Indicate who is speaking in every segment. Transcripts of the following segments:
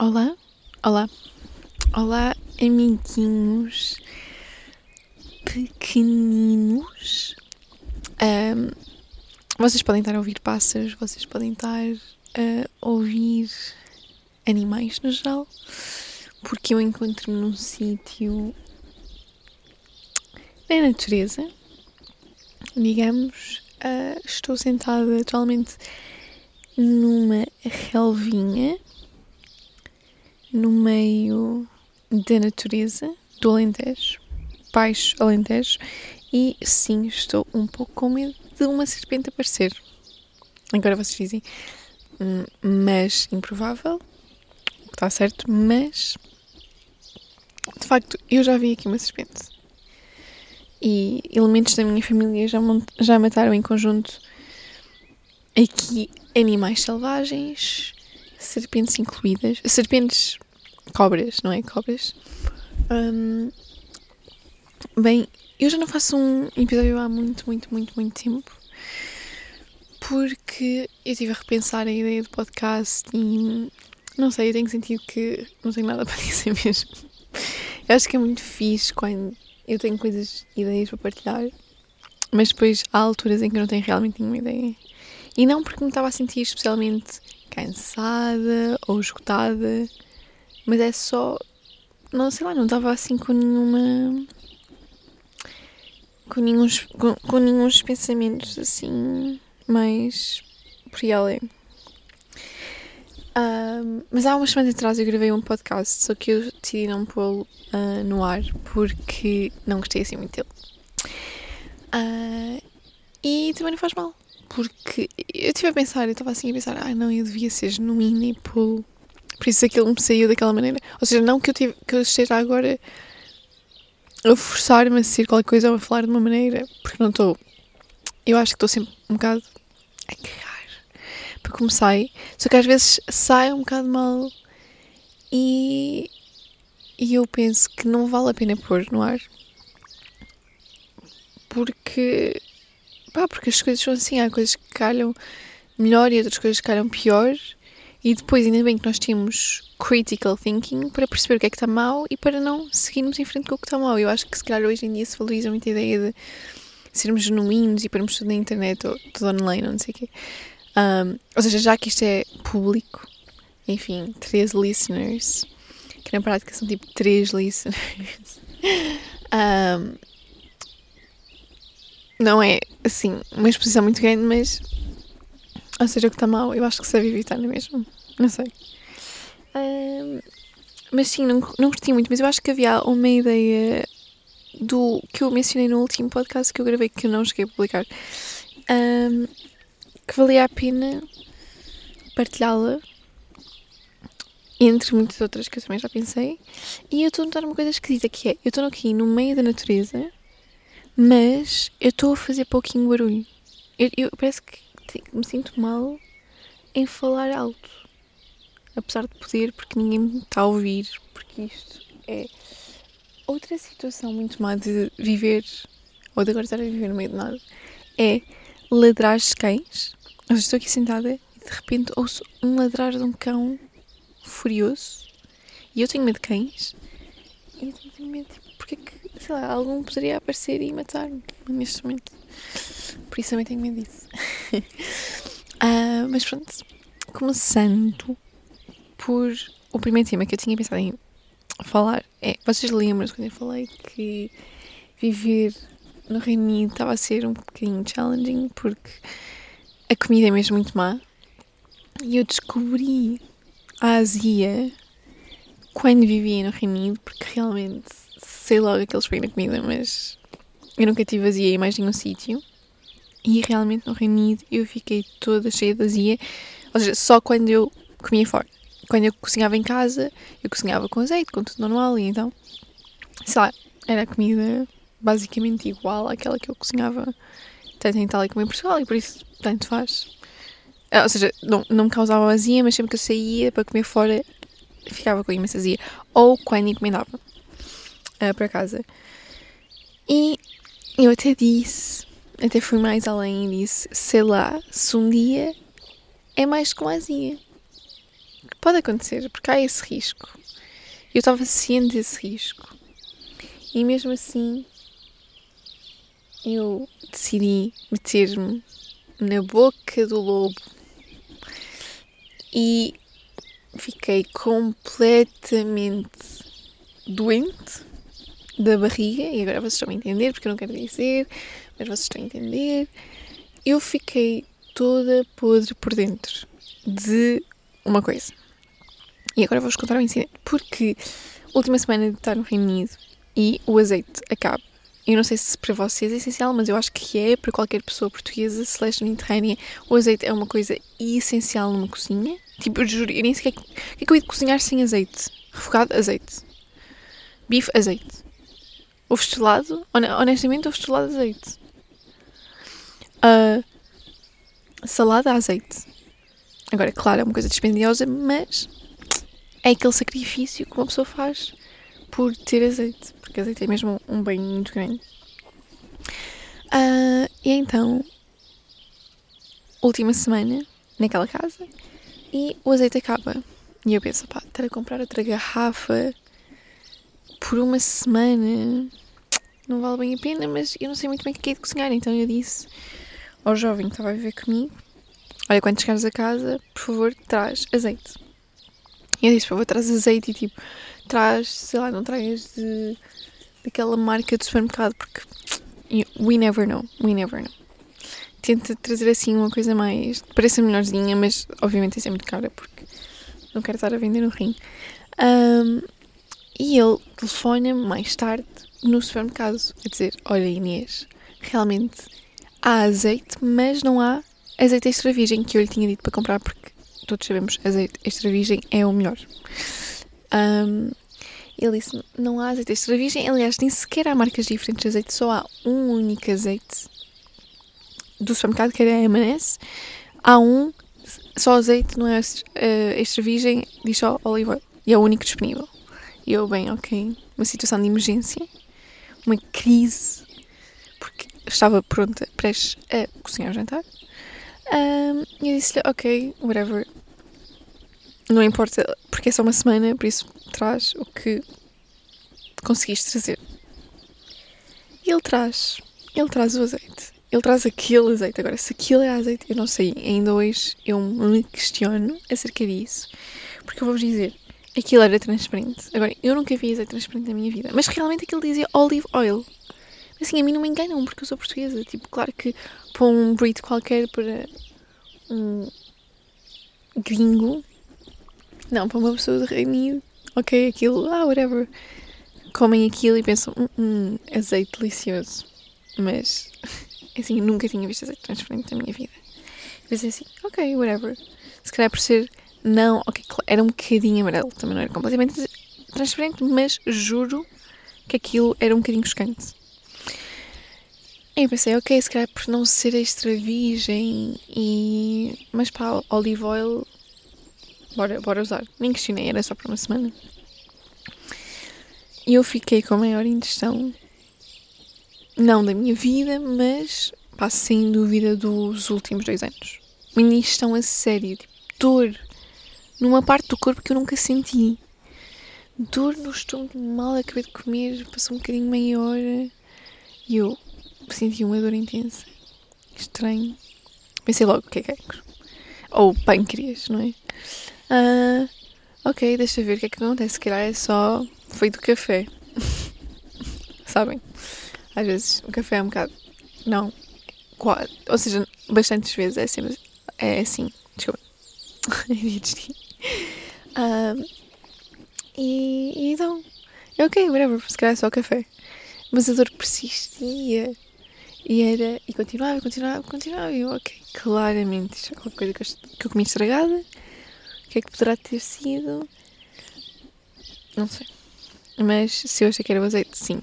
Speaker 1: Olá, olá, olá, amiguinhos pequeninos. Ahm, vocês podem estar a ouvir pássaros, vocês podem estar a ouvir animais no geral, porque eu encontro-me num sítio na natureza, digamos. ah, estou sentada atualmente numa relvinha no meio da natureza do Alentejo, baixo Alentejo, e sim, estou um pouco com medo de uma serpente aparecer. Agora vocês dizem, "Hum, mas improvável, o que está certo, mas de facto eu já vi aqui uma serpente. E elementos da minha família já, já mataram em conjunto aqui animais selvagens, serpentes incluídas, serpentes, cobras, não é? Cobras. Hum, bem, eu já não faço um episódio há muito, muito, muito, muito tempo. Porque eu estive a repensar a ideia do podcast e não sei, eu tenho sentido que não tenho nada para dizer mesmo. Eu acho que é muito fixe quando eu tenho coisas, ideias para partilhar, mas depois há alturas em que eu não tenho realmente nenhuma ideia. E não porque me estava a sentir especialmente cansada ou esgotada, mas é só. Não sei lá, não estava assim com nenhuma. com nenhum, com, com nenhum pensamentos assim mais por aí além. Ahm, mas há umas semanas atrás eu gravei um podcast, só que eu decidi não pô-lo ah, no ar porque não gostei assim muito dele. Ah, e também não faz mal, porque eu estive a pensar, eu estava assim a pensar, ah não, eu devia ser genuína e pô Por isso aquilo me saiu daquela maneira. Ou seja, não que eu, tive, que eu esteja agora a forçar-me a ser qualquer coisa ou a falar de uma maneira, porque não estou. Eu acho que estou sempre um bocado a cagar para como sai. Só que às vezes sai um bocado mal e, e eu penso que não vale a pena pôr no ar. Porque, pá, porque as coisas são assim, há coisas que calham melhor e outras coisas que calham pior. E depois, ainda bem que nós temos critical thinking para perceber o que é que está mal e para não seguirmos em frente com o que está mal. Eu acho que se calhar hoje em dia se valoriza muito a ideia de sermos genuínos e pormos tudo na internet ou tudo online ou não sei o quê. Um, ou seja, já que isto é público, enfim, três listeners, que na prática são tipo três listeners, um, não é assim uma exposição muito grande, mas ou seja, o que está mal, eu acho que deve evitar, não é mesmo? Não sei. Um, mas sim, não, não curti muito, mas eu acho que havia uma ideia do que eu mencionei no último podcast que eu gravei que eu não cheguei a publicar. Um, que valia a pena partilhá-la entre muitas outras que eu também já pensei. E eu estou a notar uma coisa esquisita que é, eu estou aqui no meio da natureza, mas eu estou a fazer pouquinho barulho. Eu, eu parece que me sinto mal em falar alto. Apesar de poder, porque ninguém me está a ouvir, porque isto é outra situação muito má de viver, ou de agora estar a viver no meio de nada, é ladrar de cães. Eu estou aqui sentada e de repente ouço um ladrar de um cão furioso. E eu tenho medo de cães. E eu tenho medo, tipo, sei lá, algum poderia aparecer e matar-me neste momento. Por isso também tenho medo disso. Ah, mas pronto, começando por o primeiro tema que eu tinha pensado em falar é, vocês lembram-se quando eu falei que viver no Reino Unido estava a ser um bocadinho challenging porque a comida é mesmo muito má e eu descobri a azia quando vivia no Reino Unido porque realmente sei logo que eles põem na comida mas eu nunca tive azia em mais nenhum sítio e realmente no Reino Unido eu fiquei toda cheia de azia ou seja, só quando eu comia fora quando eu cozinhava em casa, eu cozinhava com azeite, com tudo normal, e então, sei lá, era comida basicamente igual àquela que eu cozinhava tanto em Itália como em Portugal, e por isso tanto faz. Ah, Ou seja, não, não me causava azia, mas sempre que eu saía para comer fora, ficava com imensa azia. Ou quando encomendava ah, para casa. E eu até disse, até fui mais além e disse, sei lá, se um dia é mais com azia Pode acontecer, porque há esse risco. Eu estava ciente desse risco. E mesmo assim, eu decidi meter-me na boca do lobo e fiquei completamente doente da barriga, e agora vocês estão a entender, porque eu não quero dizer, mas vocês estão a entender. Eu fiquei toda podre por dentro de uma coisa. E agora vou-vos contar um incidente, porque última semana de estar no Reino Unido e o azeite acaba. Eu não sei se para vocês é essencial, mas eu acho que é para qualquer pessoa portuguesa, celeste mediterrânea. O azeite é uma coisa essencial numa cozinha. Tipo, eu juro, eu nem sei o que é que eu ia cozinhar sem azeite. Refogado, azeite. Bife, azeite. Ovo estelado, honestamente, ovo estelado, azeite. Uh, salada, azeite. Agora, claro, é uma coisa dispendiosa, mas é aquele sacrifício que uma pessoa faz por ter azeite, porque azeite é mesmo um bem muito grande. Uh, e então, última semana naquela casa e o azeite acaba. E eu penso, pá, estar a comprar outra garrafa por uma semana não vale bem a pena, mas eu não sei muito bem o que é de cozinhar. Então eu disse ao jovem que estava a viver comigo: Olha, quando chegares a casa, por favor, traz azeite. E eu disse: Por favor, traz azeite e tipo, traz, sei lá, não tragas de, daquela marca do supermercado, porque we never know, we never know. Tenta trazer assim uma coisa mais. pareça melhorzinha, mas obviamente isso é muito cara porque não quero estar a vender no rim. Um, e ele telefona-me mais tarde no supermercado a dizer: Olha, Inês, realmente há azeite, mas não há azeite extra virgem que eu lhe tinha dito para comprar porque todos sabemos azeite extra virgem é o melhor. Um, ele disse: Não há azeite extra virgem, aliás, nem sequer há marcas diferentes de azeite, só há um único azeite do supermercado que é a M&S. Há um, só azeite, não é uh, extra virgem, diz só olive oil. E é o único disponível. E eu, bem, ok, uma situação de emergência, uma crise, porque estava pronta, prestes a cozinhar o jantar. Um, e eu disse-lhe, ok, whatever, não importa, porque é só uma semana, por isso traz o que conseguiste trazer. E ele traz, ele traz o azeite. Ele traz aquele azeite. Agora, se aquilo é azeite, eu não sei. Ainda hoje eu me questiono acerca disso. Porque eu vou-vos dizer, aquilo era transparente. Agora, eu nunca vi azeite transparente na minha vida. Mas realmente aquilo dizia olive oil. Assim, a mim não me enganam, porque eu sou portuguesa. Tipo, claro que para um breed qualquer, para um gringo, não, para uma pessoa de Reino Unido, ok, aquilo, ah, whatever. Comem aquilo e pensam, hum, hum azeite delicioso. Mas, assim, nunca tinha visto azeite transparente na minha vida. Pensei assim, ok, whatever. Se calhar por ser não, ok, era um bocadinho amarelo, também não era completamente transparente, mas juro que aquilo era um bocadinho chocante. E eu pensei, ok, se calhar por não ser extra virgem e. Mas pá, olive oil, bora, bora usar. Nem questionei, era só por uma semana. E eu fiquei com a maior ingestão, não da minha vida, mas pá, sem dúvida dos últimos dois anos. Uma ingestão a sério, tipo, dor numa parte do corpo que eu nunca senti. Dor no estômago, mal acabei de comer, passou um bocadinho meia hora e eu senti uma dor intensa. Estranho. Pensei logo, o que é cancro? Ou pâncreas, não é? Uh, ok, deixa ver o que é que acontece. Se calhar é só foi do café. Sabem? Às vezes o café é um bocado. Não. Quase. Ou seja, bastantes vezes é assim. É assim. Desculpa. um, e, e então, ok, whatever, se calhar é só café. Mas a dor persistia. E era. E continuava, continuava, continuava. E eu, ok, claramente isto é qualquer coisa que eu, que eu comi estragada. O que é que poderá ter sido? Não sei. Mas se eu achei que era o azeite, sim.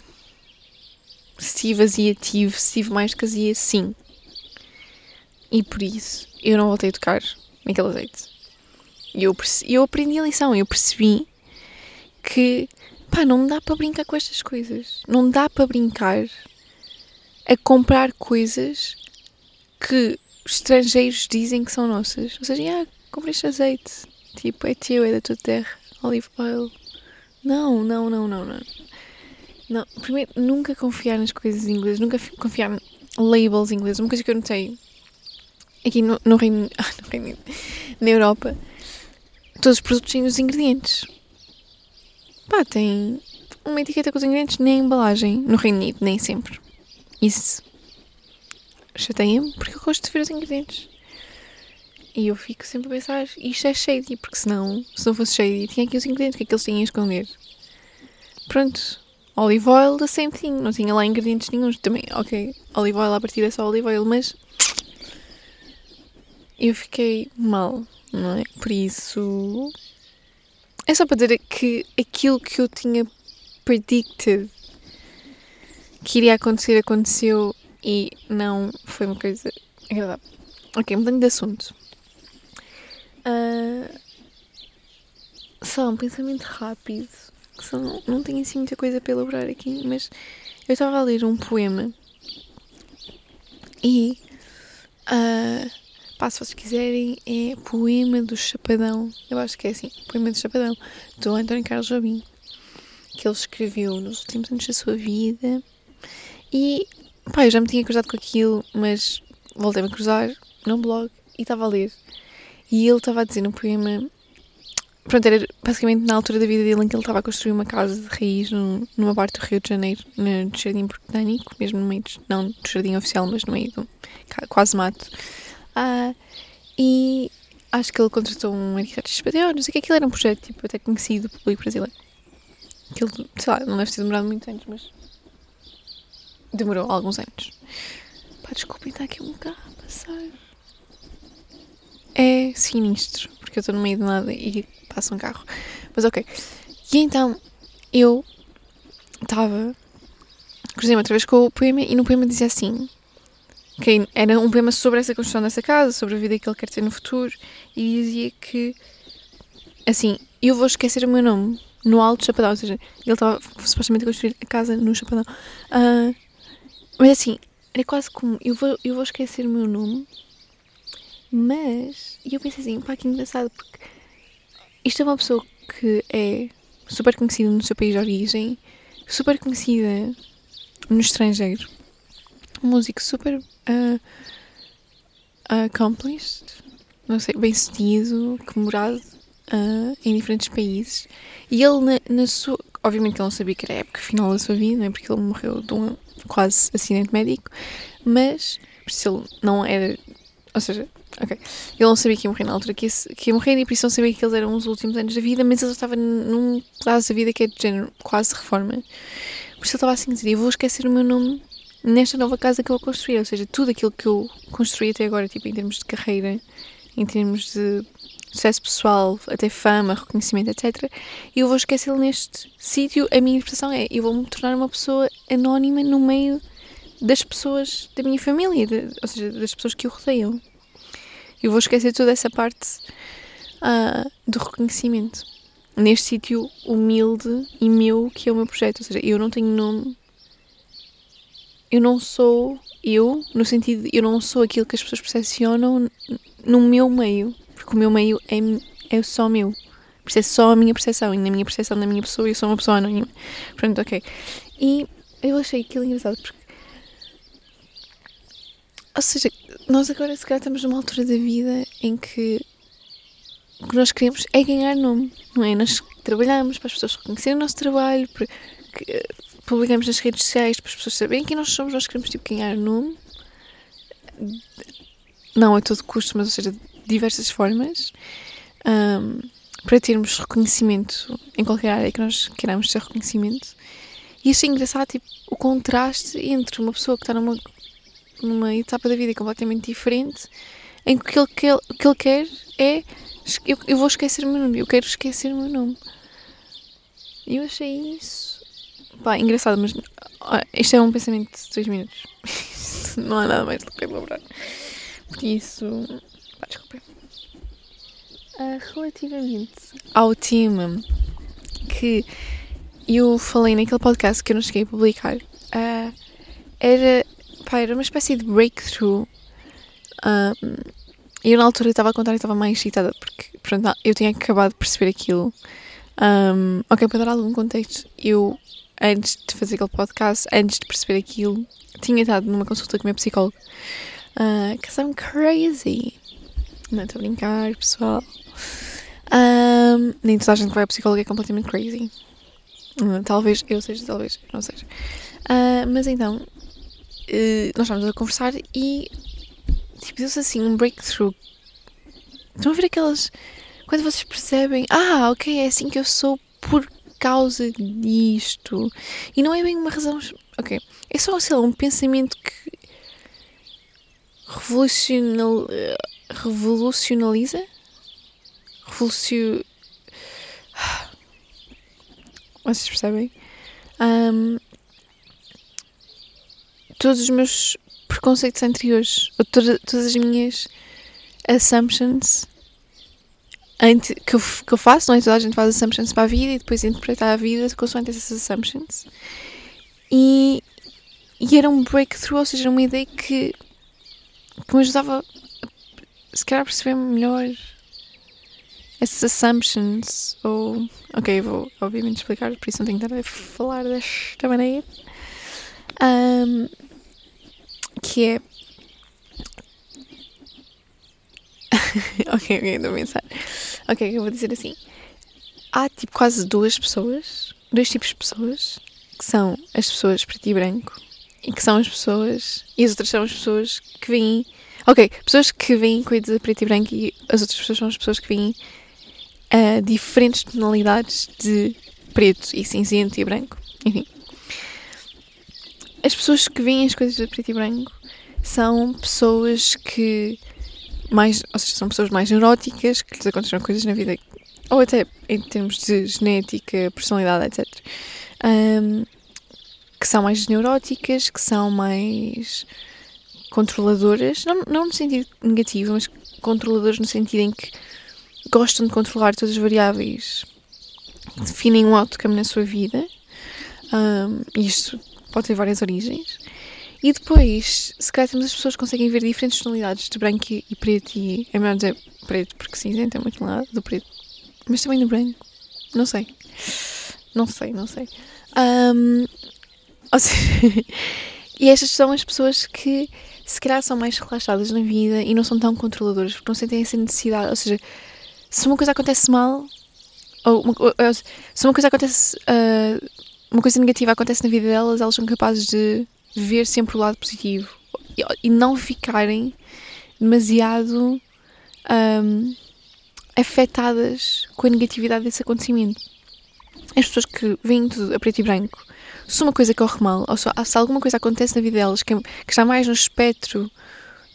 Speaker 1: Se tive azia, tive. Se tive mais que sim. E por isso eu não voltei a tocar naquele azeite. E eu, eu aprendi a lição, eu percebi que pá, não dá para brincar com estas coisas. Não dá para brincar a comprar coisas que estrangeiros dizem que são nossas. Ou seja, ah, comprei este azeite. Tipo, é teu, é da tua terra. Olive oil. Não, não, não, não, não. Não, primeiro, nunca confiar nas coisas inglesas, nunca confiar em labels ingleses. Uma coisa que eu notei aqui no, no Reino, ah, no Reino na Europa, todos os produtos têm os ingredientes. Pá, tem uma etiqueta com os ingredientes nem embalagem. No Reino Unido, nem sempre. Isso chateia-me porque eu gosto de ver os ingredientes. E eu fico sempre a pensar, isto é shady, porque senão, se não fosse shady, tinha aqui os ingredientes, o que é que eles tinham a esconder? Pronto, olive oil da same thing, não tinha lá ingredientes nenhum. Também, ok, olive oil a partir é só olive oil, mas eu fiquei mal, não é? Por isso, é só para dizer que aquilo que eu tinha predicted que iria acontecer, aconteceu e não foi uma coisa agradável. Ok, mudando de assunto. Uh, só um pensamento rápido, só não, não tenho assim muita coisa para elaborar aqui, mas eu estava a ler um poema e uh, pá, se vocês quiserem, é Poema do Chapadão. Eu acho que é assim, Poema do Chapadão, do António Carlos Jobim, que ele escreveu nos últimos anos da sua vida. E pá, eu já me tinha cruzado com aquilo, mas voltei-me a cruzar num blog e estava a ler. E ele estava a dizer no poema. Pronto, era basicamente na altura da vida dele em que ele estava a construir uma casa de raiz numa parte do Rio de Janeiro, no Jardim Botânico, mesmo no meio, de, não do jardim oficial, mas no meio do quase mato. Ah, e acho que ele contratou um arquiteto espanhol, não sei o que, aquilo era um projeto tipo, até conhecido do público brasileiro. Aquilo, sei lá, não deve ter demorado muitos anos, mas demorou alguns anos. Pá, desculpem, está aqui um carro a passar é sinistro, porque eu estou no meio de nada e passa um carro. Mas ok. E então eu estava. Cruzei-me outra vez com o poema e no poema dizia assim. Que era um poema sobre essa construção dessa casa, sobre a vida que ele quer ter no futuro, e dizia que assim, eu vou esquecer o meu nome no Alto Chapadão, ou seja, ele estava supostamente a construir a casa no Chapadão. Uh, mas assim, era quase como eu vou, eu vou esquecer o meu nome mas, e eu pensei assim, pá, que engraçado, porque isto é uma pessoa que é super conhecida no seu país de origem, super conhecida no estrangeiro, um músico super uh, accomplished, não sei, bem sucedido, que morado uh, em diferentes países. E ele, na, na, sua. Obviamente, ele não sabia que era a época final da sua vida, não é? porque ele morreu de um quase acidente médico, mas por isso ele não era. Ou seja, Ok. Ele não sabia que ia morrer na altura que ia, que ia morrer e por isso não sabia que eles eram os últimos anos da vida, mas ele estava num pedaço da vida que é de género quase reforma. Por isso ele estava assim a dizer: Eu vou esquecer o meu nome nesta nova casa que eu vou construir. Ou seja, tudo aquilo que eu construí até agora, tipo em termos de carreira, em termos de sucesso pessoal, até fama, reconhecimento, etc. Eu vou esquecê-lo neste sítio. A minha interpretação é: eu vou me tornar uma pessoa anónima no meio das pessoas da minha família, de, ou seja, das pessoas que o rodeiam. Eu vou esquecer toda essa parte uh, do reconhecimento. Neste sítio humilde e meu que é o meu projeto. Ou seja, eu não tenho nome. Eu não sou eu, no sentido eu não sou aquilo que as pessoas percepcionam no meu meio. Porque o meu meio é, é só meu. Por é só a minha percepção. E na minha percepção da minha pessoa, eu sou uma pessoa anónima. Pronto, ok. E eu achei aquilo engraçado porque ou seja, nós agora se calhar estamos numa altura da vida em que o que nós queremos é ganhar nome, não é? Nós trabalhamos para as pessoas reconhecerem o nosso trabalho, para que, eh, publicamos nas redes sociais para as pessoas saberem quem nós somos, nós queremos tipo ganhar nome. Não a todo custo, mas ou seja, de diversas formas. Um, para termos reconhecimento em qualquer área que nós queiramos ter reconhecimento. E achei engraçado tipo, o contraste entre uma pessoa que está numa numa etapa da vida completamente diferente, em que o que ele, que ele quer é eu, eu vou esquecer o meu nome, eu quero esquecer o meu nome. E eu achei isso. Pá, engraçado, mas isto é um pensamento de dois minutos. não há nada mais do que elaborar. Por isso. Pá, desculpa. Uh, relativamente ao tema que eu falei naquele podcast que eu não cheguei a publicar, uh, era pá, era uma espécie de breakthrough. Um, eu na altura estava a contar e estava mais excitada porque pronto, eu tinha acabado de perceber aquilo. Um, ok, para dar algum contexto, eu, antes de fazer aquele podcast, antes de perceber aquilo, tinha estado numa consulta com meu psicólogo. Uh, Cause I'm crazy. Não estou a brincar, pessoal. Um, nem toda a gente que vai ao psicólogo é completamente crazy. Uh, talvez eu seja, talvez não seja. Uh, mas então, uh, nós estávamos a conversar e tipo, deu-se assim um breakthrough. Estão a ver aquelas. Quando vocês percebem, ah, ok, é assim que eu sou por causa disto. E não é bem uma razão. Ok. É só, sei lá, um pensamento que revolucional, revolucionaliza? Revolucion... Vocês percebem? Um, todos os meus preconceitos anteriores, ou toda, todas as minhas assumptions que eu, que eu faço, não é? Toda a gente faz assumptions para a vida e depois interpreta a vida consoante essas assumptions. E, e era um breakthrough, ou seja, uma ideia que, que me ajudava a, se calhar, a perceber melhor essas assumptions. Ou. Ok, vou obviamente explicar, por isso não tenho estar a falar desta maneira. Um, que é. ok, ok, estou a pensar. Ok, eu vou dizer assim. Há tipo quase duas pessoas, dois tipos de pessoas, que são as pessoas preto e branco e que são as pessoas. E as outras são as pessoas que vêm. Ok, pessoas que veem coisas a preto e branco e as outras pessoas são as pessoas que veem uh, diferentes tonalidades de preto e cinzento e branco. Enfim. As pessoas que veem as coisas a preto e branco são pessoas que mais, ou seja, são pessoas mais neuróticas, que lhes aconteceram coisas na vida, ou até em termos de genética, personalidade, etc. Um, que são mais neuróticas, que são mais controladoras, não, não no sentido negativo, mas controladoras no sentido em que gostam de controlar todas as variáveis que definem um outcome na sua vida. Um, isto pode ter várias origens. E depois, se calhar temos as pessoas conseguem ver diferentes tonalidades de branco e preto, e é melhor dizer preto porque cinzento é muito lado do preto, mas também do branco. Não sei. Não sei, não sei. Um, ou seja, e estas são as pessoas que se calhar são mais relaxadas na vida e não são tão controladoras porque não sentem essa necessidade. Ou seja, se uma coisa acontece mal, ou, uma, ou se uma coisa acontece. Uh, uma coisa negativa acontece na vida delas, elas são capazes de ver sempre o lado positivo e, não ficarem demasiado um, afetadas com a negatividade desse acontecimento. As pessoas que veem tudo a preto e branco, se uma coisa corre mal, ou se alguma coisa acontece na vida delas que, que está mais no espectro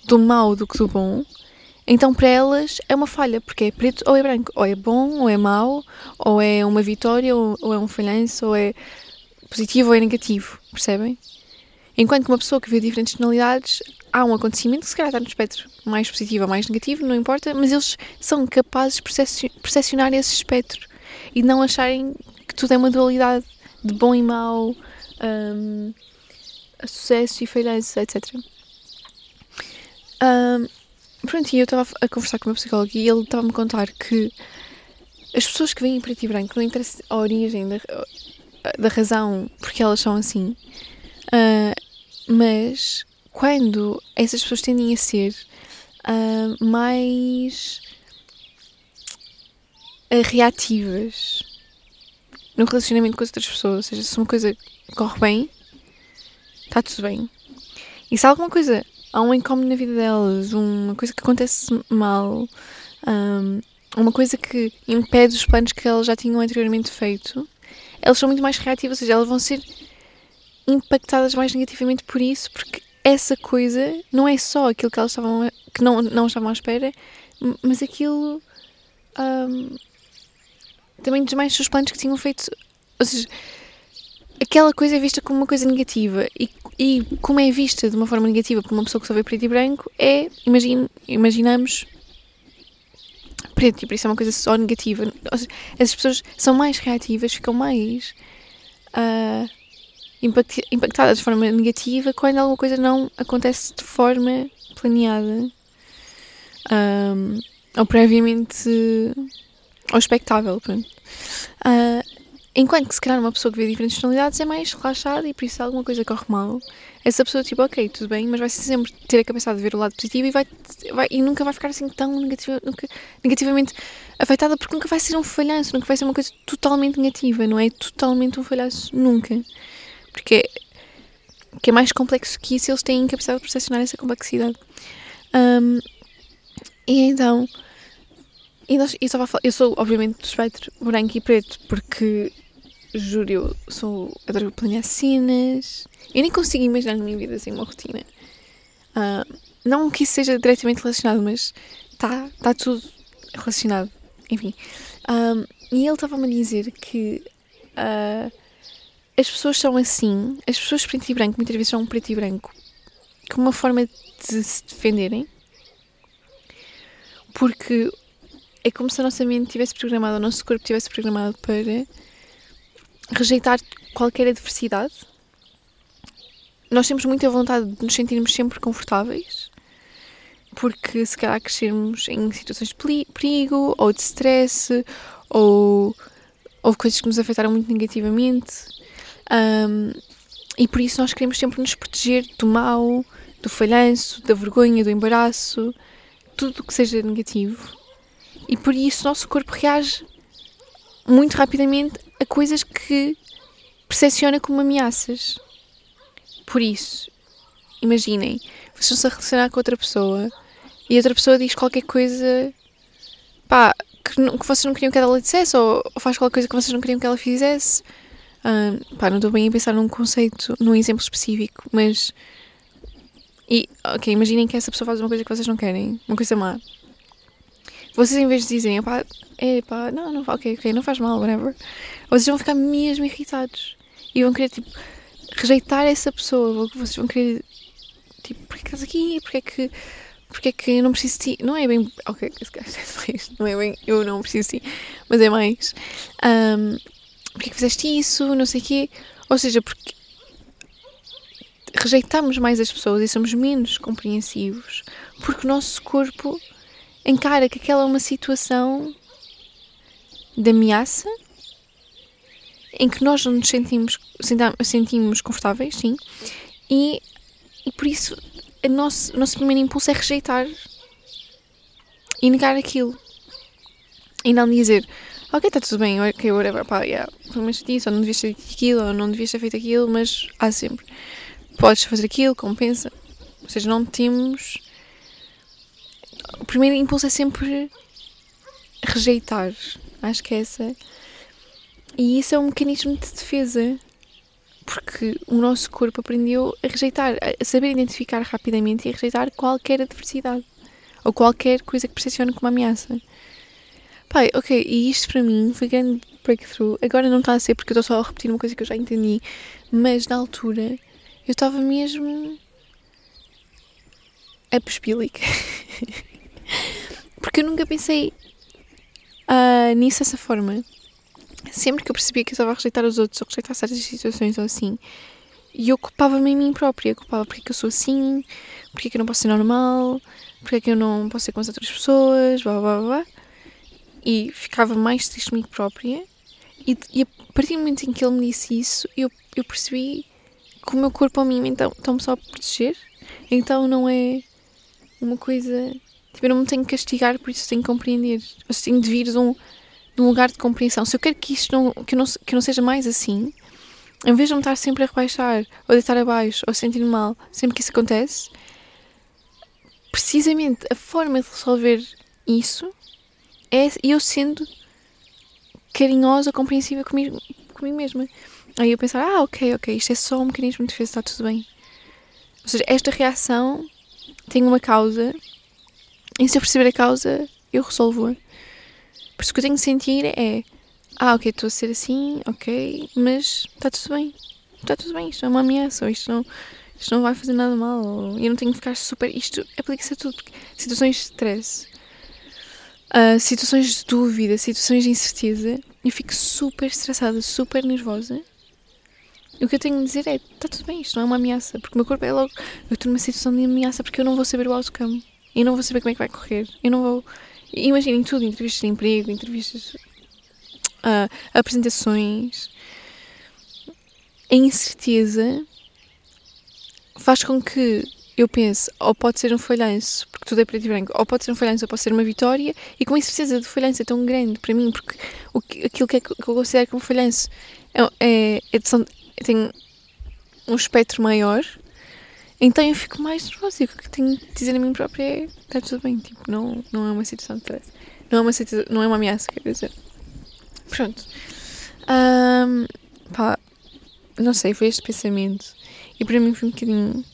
Speaker 1: do mal do que do bom, então para elas é uma falha, porque é preto ou é branco, ou é bom ou é mau, ou é uma vitória ou, ou é um falhanço, ou é positivo ou é negativo, percebem? Enquanto que uma pessoa que vê diferentes tonalidades, há um acontecimento que se calhar está no espectro mais positivo ou mais negativo, não importa, mas eles são capazes de percepcionar esse espectro e não acharem que tudo é uma dualidade de bom e mau, um, sucesso e falhança, etc. Um, pronto, e eu estava a conversar com o meu psicólogo e ele estava-me a contar que as pessoas que vêm em preto e branco, não interessa a origem da, da razão porque elas são assim, uh, mas quando essas pessoas tendem a ser uh, mais reativas no relacionamento com as outras pessoas, ou seja, se uma coisa corre bem, está tudo bem. E se alguma coisa, há um incómodo na vida delas, uma coisa que acontece mal, um, uma coisa que impede os planos que elas já tinham anteriormente feito, elas são muito mais reativas, ou seja, elas vão ser impactadas mais negativamente por isso, porque essa coisa não é só aquilo que elas estavam que não, não estavam à espera, mas aquilo um, também desmancha os planos que tinham feito. Ou seja, aquela coisa é vista como uma coisa negativa e, e como é vista de uma forma negativa por uma pessoa que só vê preto e branco é, imagine, imaginamos preto e por isso é uma coisa só negativa. Seja, essas pessoas são mais reativas, ficam mais uh, impactadas de forma negativa quando alguma coisa não acontece de forma planeada. Um, ou previamente ou expectável. Uh, enquanto que se calhar uma pessoa que vê diferentes personalidades é mais relaxada e por isso se alguma coisa corre mal, essa pessoa tipo, ok, tudo bem, mas vai sempre ter a capacidade de ver o lado positivo e, vai, vai e nunca vai ficar assim tão negativa, nunca, negativamente afetada porque nunca vai ser um falhanço, nunca vai ser uma coisa totalmente negativa, não é totalmente um falhanço, nunca. Porque que é mais complexo que isso, eles têm capacidade de percepcionar essa complexidade. Um, e então, e nós, eu, estava eu sou obviamente do espectro branco e preto, porque juro, eu sou adoro planear cenas. Eu nem consigo imaginar na minha vida assim uma rotina. Uh, não que isso seja diretamente relacionado, mas está tá tudo relacionado. Enfim. Um, e ele estava-me a dizer que uh, as pessoas são assim, as pessoas preto e branco muitas vezes são preto e branco como uma forma de se defenderem, porque é como se a nossa mente tivesse programado, o nosso corpo tivesse programado para rejeitar qualquer adversidade. Nós temos muita vontade de nos sentirmos sempre confortáveis, porque se calhar crescermos em situações de perigo ou de stress ou houve coisas que nos afetaram muito negativamente um, e por isso nós queremos sempre nos proteger do mal, do falhanço, da vergonha, do embaraço, tudo que seja negativo. E por isso o nosso corpo reage muito rapidamente a coisas que percepciona como ameaças. Por isso, imaginem, vocês estão-se a relacionar com outra pessoa e outra pessoa diz qualquer coisa pá, que, não, que vocês não queriam que ela dissesse ou, ou faz qualquer coisa que vocês não queriam que ela fizesse Uh, pá, não estou bem a pensar num conceito, num exemplo específico, mas. E, ok, imaginem que essa pessoa faz uma coisa que vocês não querem, uma coisa má. Vocês, em vez de dizerem, pá, é pá, não, não, ok, ok, não faz mal, whatever, vocês vão ficar mesmo irritados e vão querer, tipo, rejeitar essa pessoa. Vocês vão querer, tipo, porquê que estás aqui? Porquê que. Porquê que eu não preciso de ti? Não é bem. Ok, não é bem. Eu não preciso de ti, mas é mais. Um, porque que fizeste isso, não sei o quê. Ou seja, porque rejeitamos mais as pessoas e somos menos compreensivos porque o nosso corpo encara que aquela é uma situação de ameaça em que nós não nos sentimos, sentimos confortáveis, sim, e, e por isso o nosso, nosso primeiro impulso é rejeitar e negar aquilo e não dizer ok, está tudo bem, ok, whatever, pá, yeah, foi uma chatice, ou não devias ter feito aquilo, ou não devias ter feito aquilo, mas há sempre. Podes fazer aquilo, compensa. Ou seja, não temos. O primeiro impulso é sempre rejeitar. Acho que é essa. E isso é um mecanismo de defesa. Porque o nosso corpo aprendeu a rejeitar, a saber identificar rapidamente e a rejeitar qualquer adversidade. Ou qualquer coisa que percepcione como ameaça. Pai, ok, e isto para mim foi grande breakthrough. Agora não está a ser porque eu estou só a repetir uma coisa que eu já entendi, mas na altura eu estava mesmo a pespílica. porque eu nunca pensei uh, nisso dessa forma. Sempre que eu percebia que eu estava a rejeitar os outros ou rejeitar certas situações ou assim, e eu culpava-me em mim própria. Culpava porque que eu sou assim, porque que eu não posso ser normal, porque que eu não posso ser com as outras pessoas, blá blá blá e ficava mais triste comigo própria. E, e, a partir do momento em que ele me disse isso, eu, eu percebi que o meu corpo a mim então está-me só a proteger. Então não é uma coisa. Tipo, eu não me tenho que castigar, por isso tenho que compreender. Eu tenho de vir de um, de um lugar de compreensão. Se eu quero que isto não, que não, que não seja mais assim, em vez de me estar sempre a rebaixar, ou deitar abaixo, ou sentir mal, sempre que isso acontece, precisamente a forma de resolver isso é eu sendo carinhosa, compreensiva comigo, comigo mesma. Aí eu pensar, ah, ok, ok, isto é só um mecanismo de defesa, está tudo bem. Ou seja, esta reação tem uma causa e se eu perceber a causa, eu resolvo-a. Por isso o que eu tenho de sentir é, ah, ok, estou a ser assim, ok, mas está tudo bem. Está tudo bem, isto é uma ameaça, ou isto não, isto não vai fazer nada mal, ou eu não tenho que ficar super. Isto aplica-se a tudo, situações de stress uh, situações de dúvida, situações de incerteza, eu fico super estressada, super nervosa. O que eu tenho de dizer é: está tudo bem, isto não é uma ameaça, porque o meu corpo é logo. Eu estou numa situação de ameaça porque eu não vou saber o outcome. Eu não vou saber como é que vai correr. Eu não vou. Imaginem tudo, entrevistas de emprego, entrevistas, uh, apresentações. A incerteza faz com que eu pense, ou pode ser um falhanço, porque tudo é preto e branco, ou pode ser um falhanço, ou pode ser uma vitória, e com a incerteza de falhanço é tão grande para mim, porque o, aquilo que, é, que eu considero como falhanço é, é, é, tem um espectro maior, então eu fico mais nervosa. E o que tenho de dizer a mim própria é: está tudo bem, tipo, não, não é uma situação de stress. Não é uma, situação, não é uma ameaça, quer dizer. Pronto. Um, pá, não sei, foi este pensamento. E para mim foi um bocadinho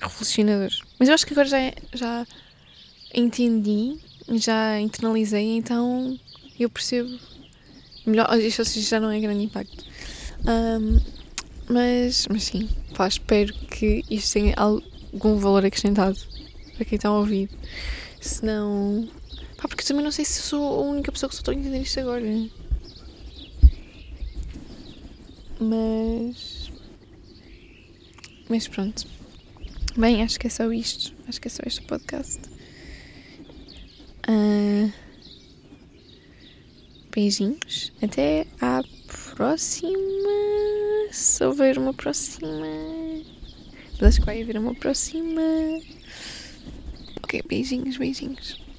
Speaker 1: revolucionador. Mas eu acho que agora já, já entendi, já internalizei, então eu percebo melhor. Isto já não é grande impacto. Um, mas, mas sim, pá, espero que isto tenha algum valor acrescentado para quem está a ouvir. Senão. Pá, porque também não sei se sou a única pessoa que só estou a entender isto agora. Mas. Mas pronto. Bem, acho que é só isto. Acho que é só este podcast. Uh, beijinhos. Até à próxima. Se houver uma próxima. Mas acho que vai haver uma próxima. Ok, beijinhos, beijinhos.